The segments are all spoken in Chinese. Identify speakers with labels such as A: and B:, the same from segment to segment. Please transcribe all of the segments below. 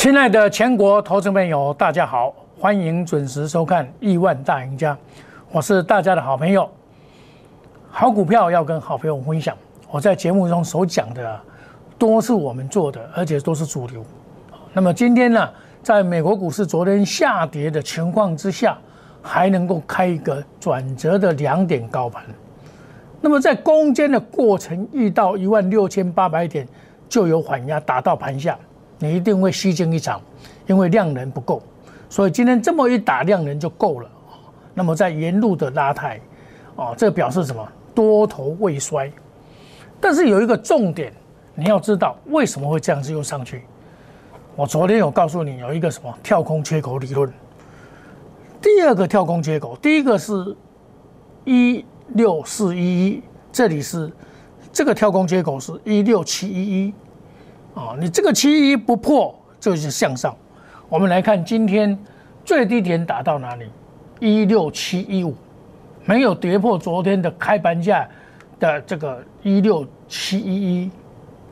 A: 亲爱的全国投资朋友，大家好，欢迎准时收看《亿万大赢家》，我是大家的好朋友。好股票要跟好朋友分享，我在节目中所讲的都是我们做的，而且都是主流。那么今天呢，在美国股市昨天下跌的情况之下，还能够开一个转折的两点高盘。那么在攻坚的过程遇到一万六千八百点，就有缓压打到盘下。你一定会吸金一场，因为量能不够，所以今天这么一打量能就够了。那么在沿路的拉抬，哦，这表示什么？多头未衰。但是有一个重点，你要知道为什么会这样子又上去。我昨天有告诉你有一个什么跳空缺口理论。第二个跳空缺口，第一个是一六四一一，这里是这个跳空缺口是一六七一一。啊，你这个七一不破，就是向上。我们来看今天最低点打到哪里？一六七一五，没有跌破昨天的开盘价的这个一六七一一，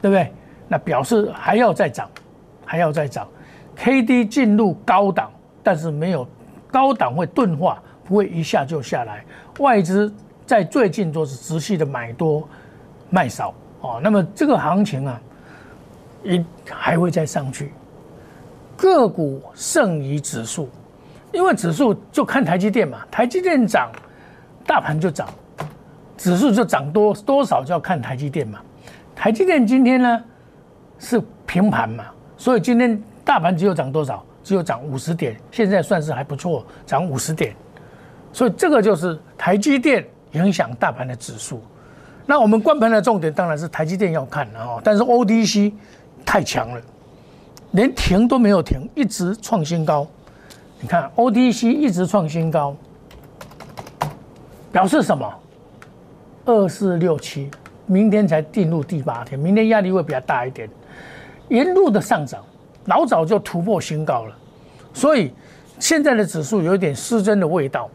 A: 对不对？那表示还要再涨，还要再涨。K D 进入高档，但是没有高档会钝化，不会一下就下来。外资在最近都是持续的买多卖少哦。那么这个行情啊。一还会再上去，个股胜于指数，因为指数就看台积电嘛，台积电涨，大盘就涨，指数就涨多多少就要看台积电嘛。台积电今天呢是平盘嘛，所以今天大盘只有涨多少，只有涨五十点，现在算是还不错，涨五十点，所以这个就是台积电影响大盘的指数。那我们关盘的重点当然是台积电要看啊，但是 ODC。太强了，连停都没有停，一直创新高。你看 OTC 一直创新高，表示什么？二四六七，明天才进入第八天，明天压力会比较大一点。一路的上涨，老早就突破新高了，所以现在的指数有一点失真的味道。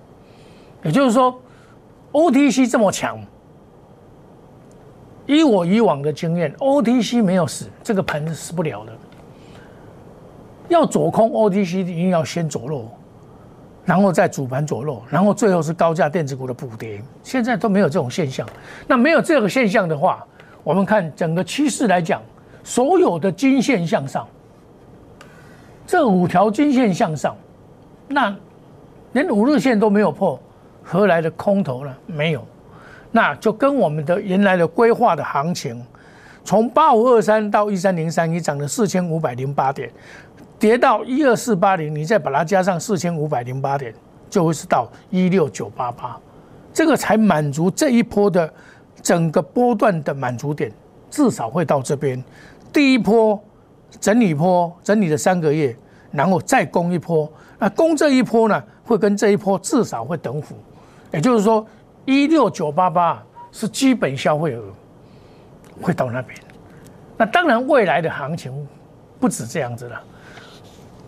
A: 也就是说，OTC 这么强。以我以往的经验，OTC 没有死，这个盘是死不了的。要走空 OTC，一定要先走弱，然后再主盘走弱，然后最后是高价电子股的补跌。现在都没有这种现象。那没有这个现象的话，我们看整个趋势来讲，所有的均线向上，这五条均线向上，那连五日线都没有破，何来的空头呢？没有。那就跟我们的原来的规划的行情，从八五二三到一三零三你涨了四千五百零八点，跌到一二四八零，你再把它加上四千五百零八点，就会是到一六九八八，这个才满足这一波的整个波段的满足点，至少会到这边。第一波整理波，整理了三个月，然后再攻一波，那攻这一波呢，会跟这一波至少会等幅，也就是说。一六九八八是基本消费额，会到那边。那当然，未来的行情不止这样子了。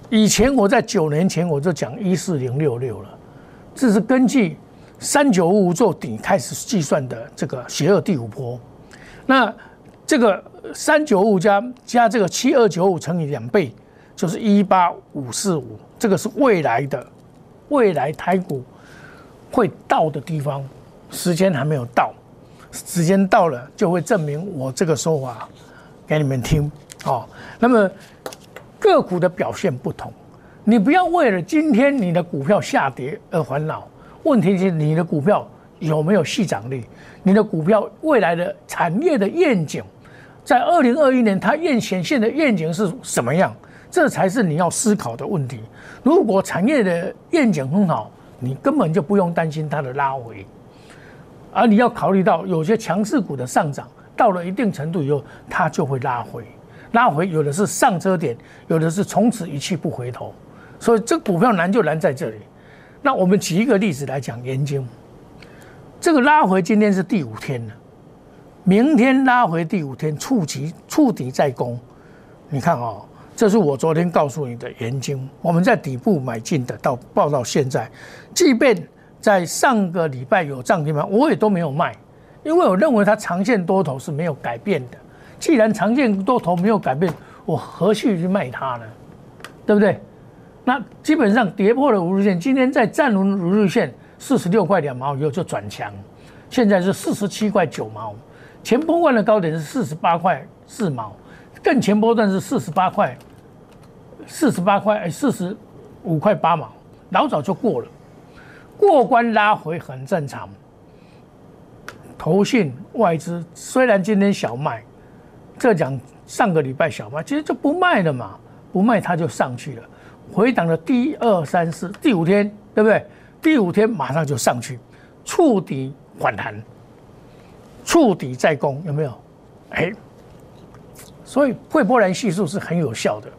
A: 以前我在九年前我就讲一四零六六了，这是根据三九五五做底开始计算的这个邪恶第五波。那这个三九五加加这个七二九五乘以两倍，就是一八五四五。这个是未来的未来台股会到的地方。时间还没有到，时间到了就会证明我这个说法给你们听哦。那么个股的表现不同，你不要为了今天你的股票下跌而烦恼。问题是你的股票有没有续涨力？你的股票未来的产业的愿景，在二零二一年它愿显现的愿景是什么样？这才是你要思考的问题。如果产业的愿景很好，你根本就不用担心它的拉回。而你要考虑到有些强势股的上涨到了一定程度以后，它就会拉回，拉回有的是上车点，有的是从此一去不回头，所以这股票难就难在这里。那我们举一个例子来讲，研究这个拉回，今天是第五天了，明天拉回第五天触及触底再攻，你看哦，这是我昨天告诉你的研究，我们在底部买进的，到报到现在，即便。在上个礼拜有涨停板，我也都没有卖，因为我认为它长线多头是没有改变的。既然长线多头没有改变，我何须去卖它呢？对不对？那基本上跌破了五日线，今天在站稳五日线四十六块两毛以后就转强，现在是四十七块九毛，前波段的高点是四十八块四毛，更前波段是四十八块，四十八块四十五块八毛，老早就过了，过关拉回很正常。投信外资虽然今天小卖，这讲上个礼拜小卖，其实就不卖了嘛，不卖它就上去了。回档的第二、三、四、第五天，对不对？第五天马上就上去，触底反弹，触底再攻，有没有？哎，所以惠波兰系数是很有效的。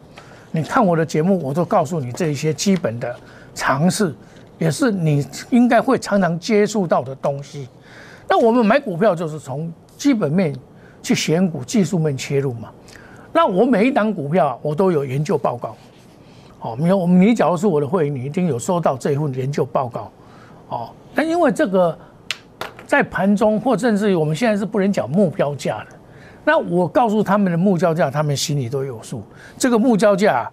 A: 你看我的节目，我都告诉你这一些基本的常识，也是你应该会常常接触到的东西。那我们买股票就是从基本面去选股，技术面切入嘛。那我每一档股票我都有研究报告。哦，没有，我们你假如是我的会员，你一定有收到这一份研究报告，哦，但因为这个在盘中或甚至于我们现在是不能讲目标价的，那我告诉他们的目标价，他们心里都有数。这个目标价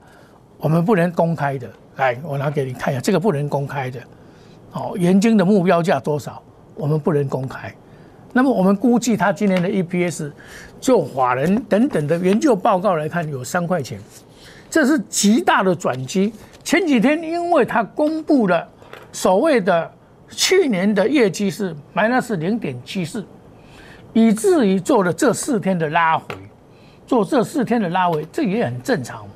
A: 我们不能公开的，来，我拿给你看一下，这个不能公开的，哦，元晶的目标价多少，我们不能公开。那么我们估计他今年的 EPS，就法人等等的研究报告来看，有三块钱。这是极大的转机。前几天，因为他公布了所谓的去年的业绩是 minus 零点七四，以至于做了这四天的拉回，做这四天的拉回，这也很正常，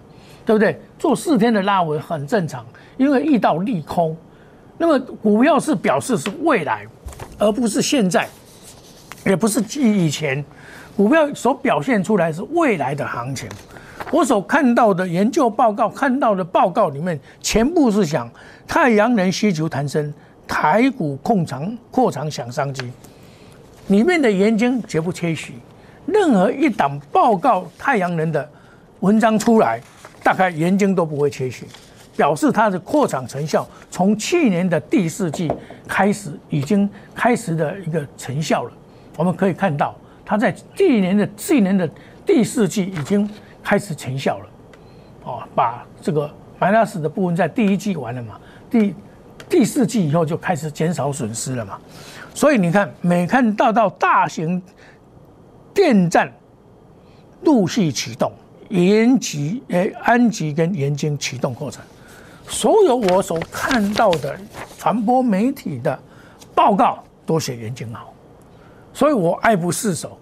A: 对不对？做四天的拉回很正常，因为遇到利空。那么股票是表示是未来，而不是现在，也不是记以前。股票所表现出来是未来的行情。我所看到的研究报告，看到的报告里面，全部是讲太阳能需求弹升，台股控长扩长想商机，里面的研究绝不缺席。任何一档报告太阳能的文章出来，大概研究都不会缺席，表示它的扩产成效从去年的第四季开始已经开始的一个成效了。我们可以看到，它在去年的去年的第四季已经。开始成效了，哦，把这个买纳斯的部分在第一季完了嘛，第第四季以后就开始减少损失了嘛，所以你看，每看到到大型电站陆续启动，延吉、诶安吉跟延津启动过程，所有我所看到的传播媒体的报告都写延津好，所以我爱不释手，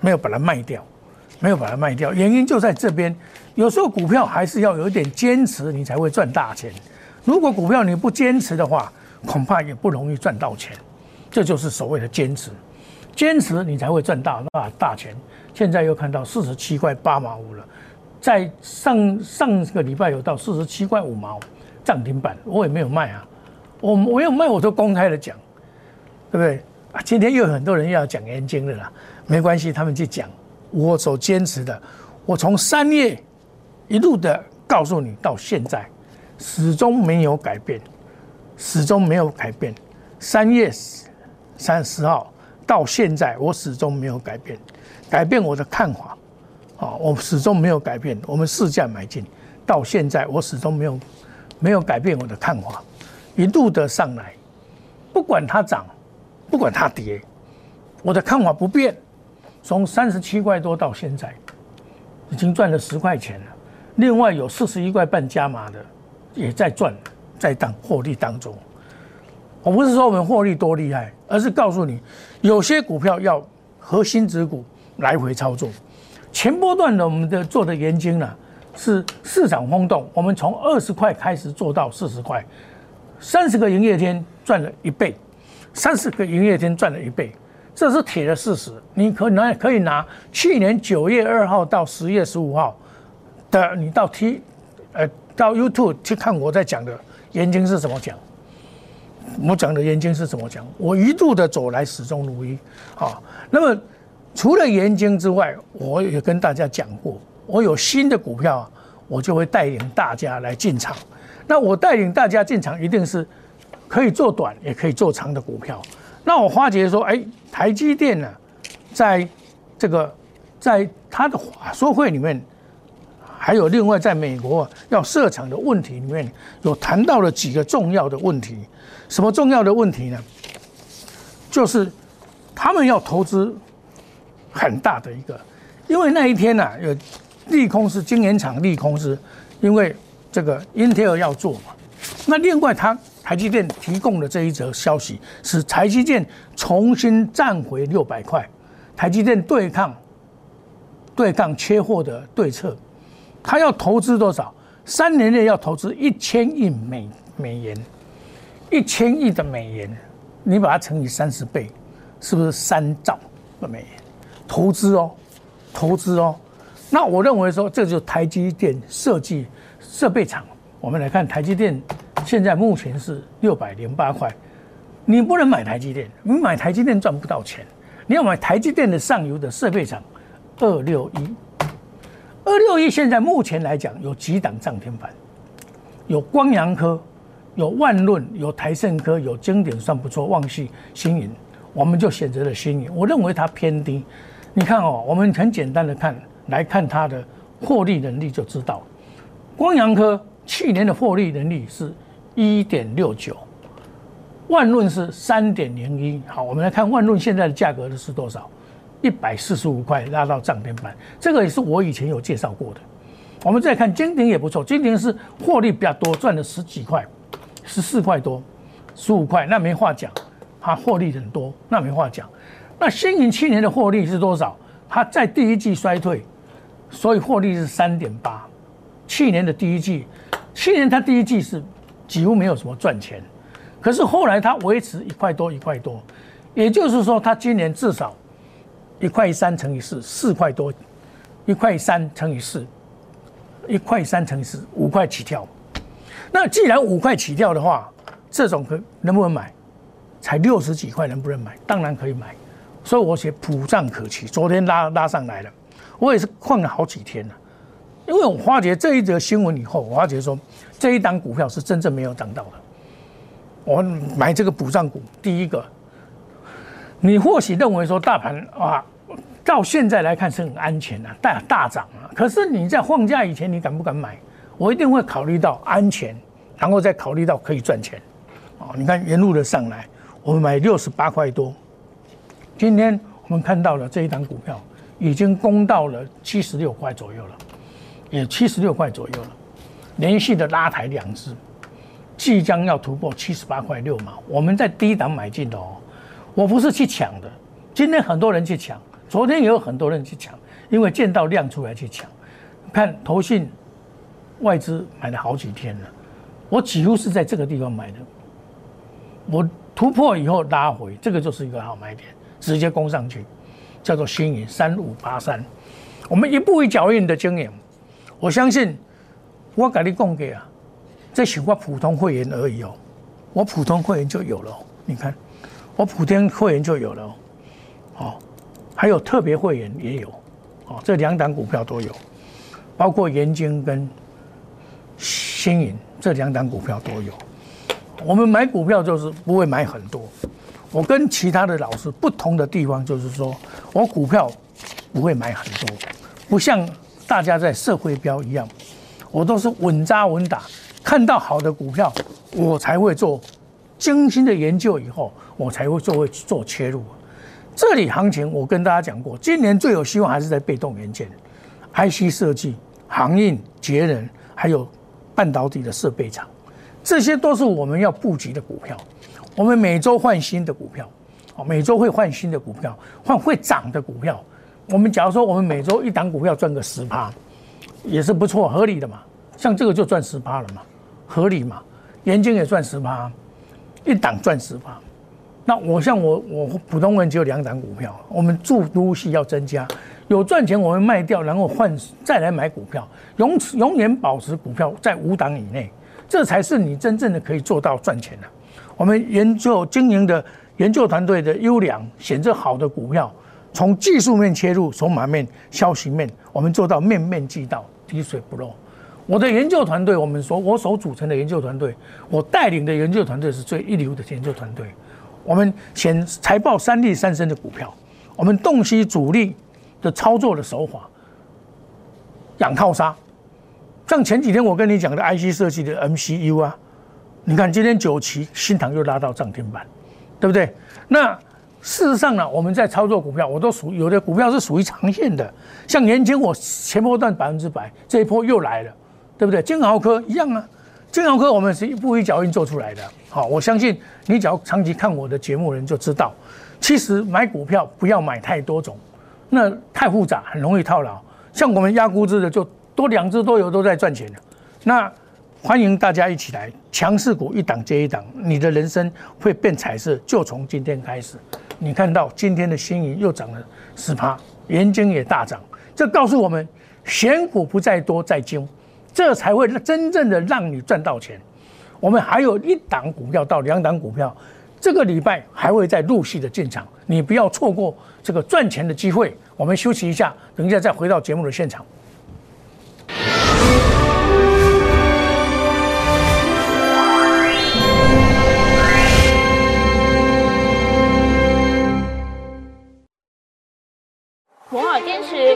A: 没有把它卖掉。没有把它卖掉，原因就在这边。有时候股票还是要有一点坚持，你才会赚大钱。如果股票你不坚持的话，恐怕也不容易赚到钱。这就是所谓的坚持，坚持你才会赚大大大钱。现在又看到四十七块八毛五了，在上上个礼拜有到四十七块五毛涨停板，我也没有卖啊。我我有卖，我都公开的讲，对不对啊？今天又有很多人要讲研经的啦，没关系，他们去讲。我所坚持的，我从三月一路的告诉你，到现在始终没有改变，始终没有改变。三月三十号到现在，我始终没有改变，改变我的看法。啊，我始终没有改变。我们市价买进，到现在我始终没有没有改变我的看法，一路的上来，不管它涨，不管它跌，我的看法不变。从三十七块多到现在，已经赚了十块钱了。另外有四十一块半加码的，也在赚，在当获利当中。我不是说我们获利多厉害，而是告诉你，有些股票要核心指股来回操作。前波段的我们的做的研究呢，是市场轰动，我们从二十块开始做到四十块，三十个营业天赚了一倍，三十个营业天赚了一倍。这是铁的事实，你可拿可以拿去年九月二号到十月十五号的，你到 T，呃，到 YouTube 去看我在讲的研究是怎么讲，我讲的研究是怎么讲，我一路的走来始终如一，啊，那么除了研晶之外，我也跟大家讲过，我有新的股票，我就会带领大家来进场，那我带领大家进场一定是可以做短也可以做长的股票。那我花姐说，哎，台积电呢，在这个在他的话说会里面，还有另外在美国要设厂的问题里面，有谈到了几个重要的问题。什么重要的问题呢？就是他们要投资很大的一个，因为那一天呢，有利空是晶圆厂利空是，因为这个 Intel 要做嘛。那另外，他台积电提供的这一则消息，使台积电重新站回六百块。台积电对抗对抗缺货的对策，他要投资多少？三年内要投资一千亿美美元，一千亿的美元，你把它乘以三十倍，是不是三兆的美元投资哦？投资哦。那我认为说，这就是台积电设计设备厂。我们来看台积电，现在目前是六百零八块，你不能买台积电，你买台积电赚不到钱。你要买台积电的上游的设备厂，二六一，二六一现在目前来讲有几档涨停板，有光阳科，有万润，有台盛科，有经典算不错，旺系新银，我们就选择了新银。我认为它偏低，你看哦，我们很简单的看来看它的获利能力就知道，光阳科去年的获利能力是一点六九。万润是三点零一，好，我们来看万润现在的价格是多少？一百四十五块拉到涨停板，这个也是我以前有介绍过的。我们再看金鼎也不错，金鼎是获利比较多，赚了十几块，十四块多，十五块，那没话讲，它获利很多，那没话讲。那新营去年的获利是多少？它在第一季衰退，所以获利是三点八。去年的第一季，去年它第一季是几乎没有什么赚钱。可是后来它维持一块多一块多，也就是说它今年至少一块三乘以四四块多，一块三乘以四，一块三乘以四五块起跳。那既然五块起跳的话，这种可能不能买？才六十几块能不能买？当然可以买。所以我写普涨可期。昨天拉拉上来了，我也是困了好几天了，因为我发觉这一则新闻以后，我发觉说这一档股票是真正没有涨到的。我买这个补涨股，第一个，你或许认为说大盘啊，到现在来看是很安全的，大大涨啊。可是你在放假以前，你敢不敢买？我一定会考虑到安全，然后再考虑到可以赚钱。哦，你看沿路的上来，我们买六十八块多，今天我们看到了这一档股票已经攻到了七十六块左右了，也七十六块左右了，连续的拉抬两只。即将要突破七十八块六毛，我们在低档买进的哦，我不是去抢的。今天很多人去抢，昨天也有很多人去抢，因为见到量出来去抢。看投信外资买了好几天了，我几乎是在这个地方买的。我突破以后拉回，这个就是一个好买点，直接攻上去，叫做新颖三五八三。我们一步一脚印的经验，我相信我给你供给啊。这是我普通会员而已哦，我普通会员就有了。你看，我普通会员就有了，哦，还有特别会员也有，哦，这两档股票都有，包括盐金跟新银这两档股票都有。我们买股票就是不会买很多，我跟其他的老师不同的地方就是说我股票不会买很多，不像大家在社会标一样，我都是稳扎稳打。看到好的股票，我才会做精心的研究，以后我才会做会做切入。这里行情我跟大家讲过，今年最有希望还是在被动元件、IC 设计、航运、节能，还有半导体的设备厂，这些都是我们要布局的股票。我们每周换新的股票，哦，每周会换新的股票，换会涨的股票。我们假如说我们每周一档股票赚个十趴，也是不错，合理的嘛。像这个就赚十趴了嘛。合理嘛？元晶也赚十趴，一档赚十趴。那我像我我普通人只有两档股票，我们注都系要增加，有赚钱我们卖掉，然后换再来买股票，永永远保持股票在五档以内，这才是你真正的可以做到赚钱的。我们研究经营的研究团队的优良选择好的股票，从技术面切入，从马面、消息面，我们做到面面俱到，滴水不漏。我的研究团队，我们所我所组成的研究团队，我带领的研究团队是最一流的研究团队。我们选财报三利三升的股票，我们洞悉主力的操作的手法，养套杀，像前几天我跟你讲的 IC 设计的 MCU 啊，你看今天九旗新塘又拉到涨停板，对不对？那事实上呢，我们在操作股票，我都属有的股票是属于长线的，像年前我前波段百分之百，这一波又来了，对不对？金豪科一样啊，金豪科我们是一步一脚印做出来的。好，我相信你只要长期看我的节目，人就知道，其实买股票不要买太多种，那太复杂，很容易套牢。像我们压估值的，就多两只多有都在赚钱的。那欢迎大家一起来，强势股一档接一档，你的人生会变彩色，就从今天开始。你看到今天的新银又涨了十趴，元金也大涨，这告诉我们选股不在多在精，这才会真正的让你赚到钱。我们还有一档股票到两档股票，这个礼拜还会再陆续的进场，你不要错过这个赚钱的机会。我们休息一下，等一下再回到节目的现场。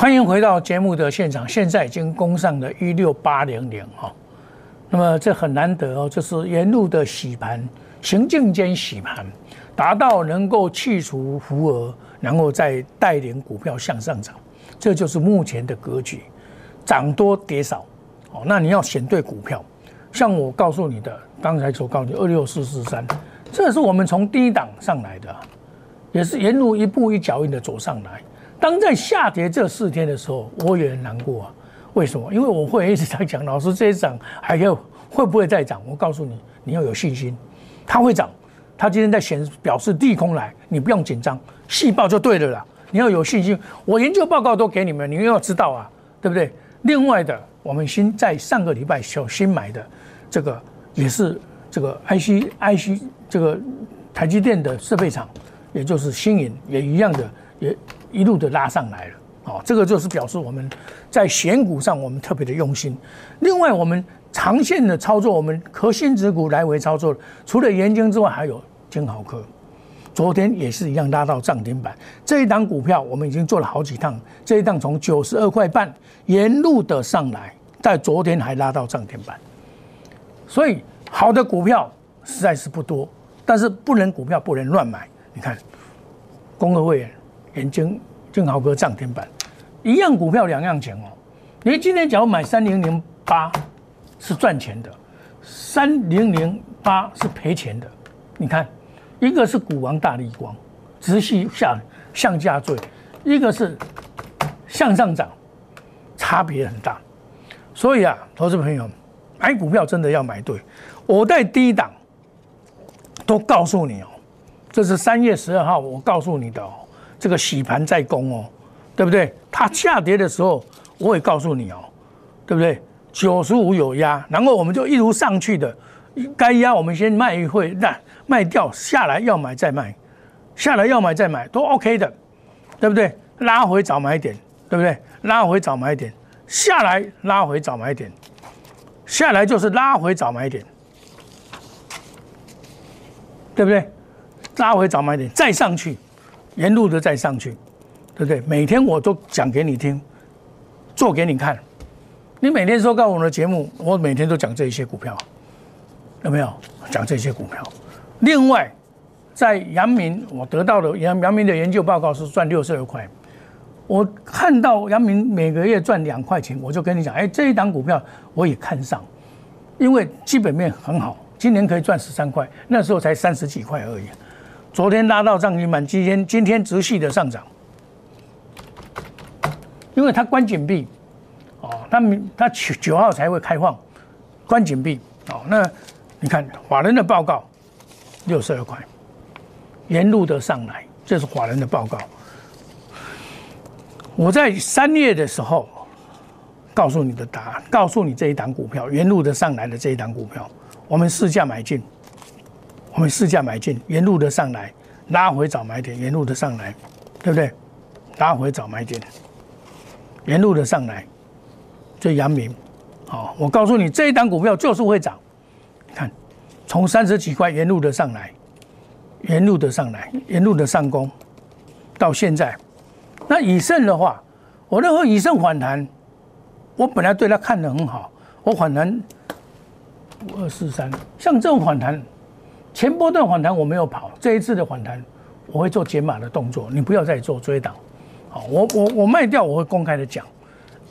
A: 欢迎回到节目的现场，现在已经攻上了一六八零零哈，那么这很难得哦，这是沿路的洗盘，行进间洗盘，达到能够去除浮额，然后再带领股票向上涨，这就是目前的格局，涨多跌少，哦，那你要选对股票，像我告诉你的，刚才所告诉你二六四四三，这是我们从低档上来的，也是沿路一步一脚印的走上来。当在下跌这四天的时候，我也很难过啊。为什么？因为我会一直在讲，老师这一涨还要会不会再涨？我告诉你，你要有信心，它会涨。它今天在显表示利空来，你不用紧张，细报就对了啦。你要有信心，我研究报告都给你们，你又要知道啊，对不对？另外的，我们新在上个礼拜小新买的这个也是这个 IC IC 这个台积电的设备厂，也就是新颖也一样的也。一路的拉上来了，哦，这个就是表示我们在选股上我们特别的用心。另外，我们长线的操作，我们核心指股来回操作，除了研究之外，还有金豪科，昨天也是一样拉到涨停板。这一档股票我们已经做了好几趟，这一档从九十二块半沿路的上来，在昨天还拉到涨停板。所以好的股票实在是不多，但是不能股票不能乱买。你看，工合会员。眼睛正好个涨停板，一样股票两样钱哦。你今天假如买三零零八是赚钱的，三零零八是赔钱的。你看，一个是股王大力光，直系下向下坠；一个是向上涨，差别很大。所以啊，投资朋友买股票真的要买对。我在低档都告诉你哦，这是三月十二号我告诉你的哦。这个洗盘在攻哦，对不对？它下跌的时候，我也告诉你哦，对不对？九十五有压，然后我们就一路上去的，该压我们先卖一会，那卖掉下来要买再卖，下来要买再买都 OK 的，对不对？拉回早买点，对不对？拉回早买点，下来拉回早买点，下来就是拉回早买点，对不对？拉回早买点再上去。沿路的再上去，对不对？每天我都讲给你听，做给你看。你每天收看我的节目，我每天都讲这一些股票，有没有讲这些股票？另外，在阳明，我得到的阳阳明的研究报告是赚六十二块，我看到阳明每个月赚两块钱，我就跟你讲，哎，这一档股票我也看上，因为基本面很好，今年可以赚十三块，那时候才三十几块而已。昨天拉到涨停板，今天今天持续的上涨，因为它关紧闭，哦，它明它九九号才会开放，关紧闭，哦，那你看法人的报告六十二块，沿路的上来，这是法人的报告。我在三月的时候告诉你的答案，告诉你这一档股票沿路的上来的这一档股票，我们试价买进。我们试价买进，沿路的上来，拉回找买点，沿路的上来，对不对？拉回找买点，沿路的上来，这阳明，好，我告诉你，这一档股票就是会涨。看，从三十几块沿路的上来，沿路的上来，沿路的上攻，到现在，那以盛的话，我认为以盛反弹，我本来对它看得很好，我反弹五二四三，像这种反弹。前波段反弹我没有跑，这一次的反弹我会做减码的动作，你不要再做追档。好，我我我卖掉我会公开的讲，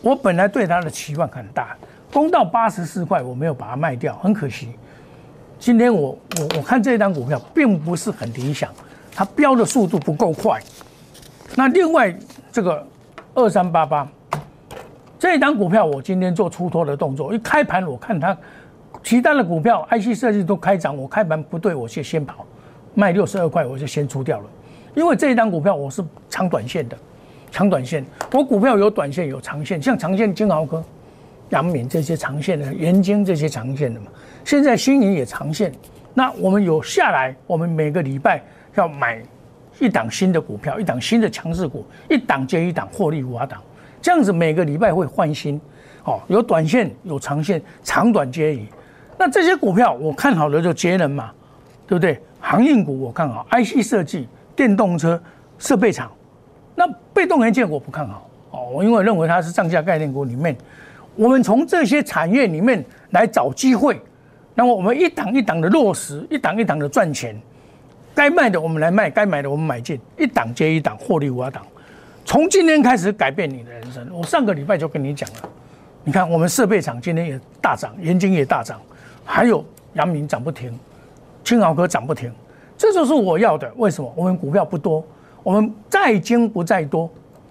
A: 我本来对它的期望很大，攻到八十四块我没有把它卖掉，很可惜。今天我我我看这一张股票并不是很理想，它飙的速度不够快。那另外这个二三八八这一张股票我今天做出脱的动作，一开盘我看它。其他的股票，IC 设计都开涨，我开盘不对，我就先跑，卖六十二块，我就先出掉了。因为这一张股票我是长短线的，长短线，我股票有短线有长线，像长线金豪科、杨敏这些长线的，元晶这些长线的嘛。现在新盈也长线，那我们有下来，我们每个礼拜要买一档新的股票，一档新的强势股，一档接一档获利五档，这样子每个礼拜会换新，哦，有短线有长线，长短皆宜。那这些股票我看好的就节能嘛，对不对？航运股我看好，IC 设计、电动车、设备厂。那被动元件我不看好哦，我因为认为它是上下概念股里面，我们从这些产业里面来找机会，那么我们一档一档的落实，一档一档的赚钱。该卖的我们来卖，该买的我们买进，一档接一档，获利无二档。从今天开始改变你的人生。我上个礼拜就跟你讲了，你看我们设备厂今天也大涨，元晶也大涨。还有阳明涨不停，青豪科涨不停，这就是我要的。为什么？我们股票不多，我们再精不在多，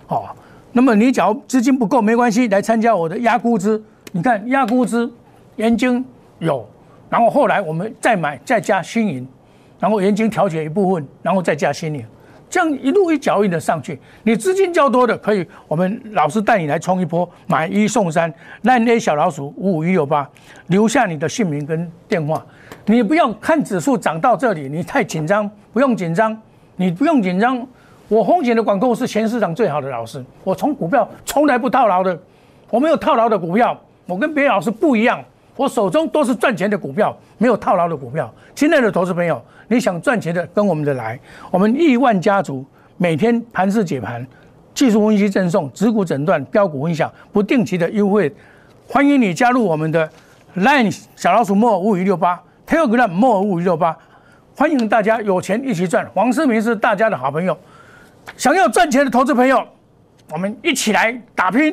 A: 好。那么你只要资金不够没关系，来参加我的压估值。你看压估值，元晶有，然后后来我们再买再加新银，然后元晶调节一部分，然后再加新银。这样一路一脚印的上去，你资金较多的可以，我们老师带你来冲一波，买一送三，那那小老鼠五五一六八，留下你的姓名跟电话，你不要看指数涨到这里，你太紧张，不用紧张，你不用紧张，我风险的管控是全市场最好的老师，我从股票从来不套牢的，我没有套牢的股票，我跟别的老师不一样。我手中都是赚钱的股票，没有套牢的股票。亲爱的投资朋友，你想赚钱的，跟我们的来。我们亿万家族每天盘式解盘、技术分析赠送、指股诊断、标股分享，不定期的优惠，欢迎你加入我们的 Line 小老鼠莫五五六八 Telegram 莫五五六八，欢迎大家有钱一起赚。黄世明是大家的好朋友，想要赚钱的投资朋友，我们一起来打拼。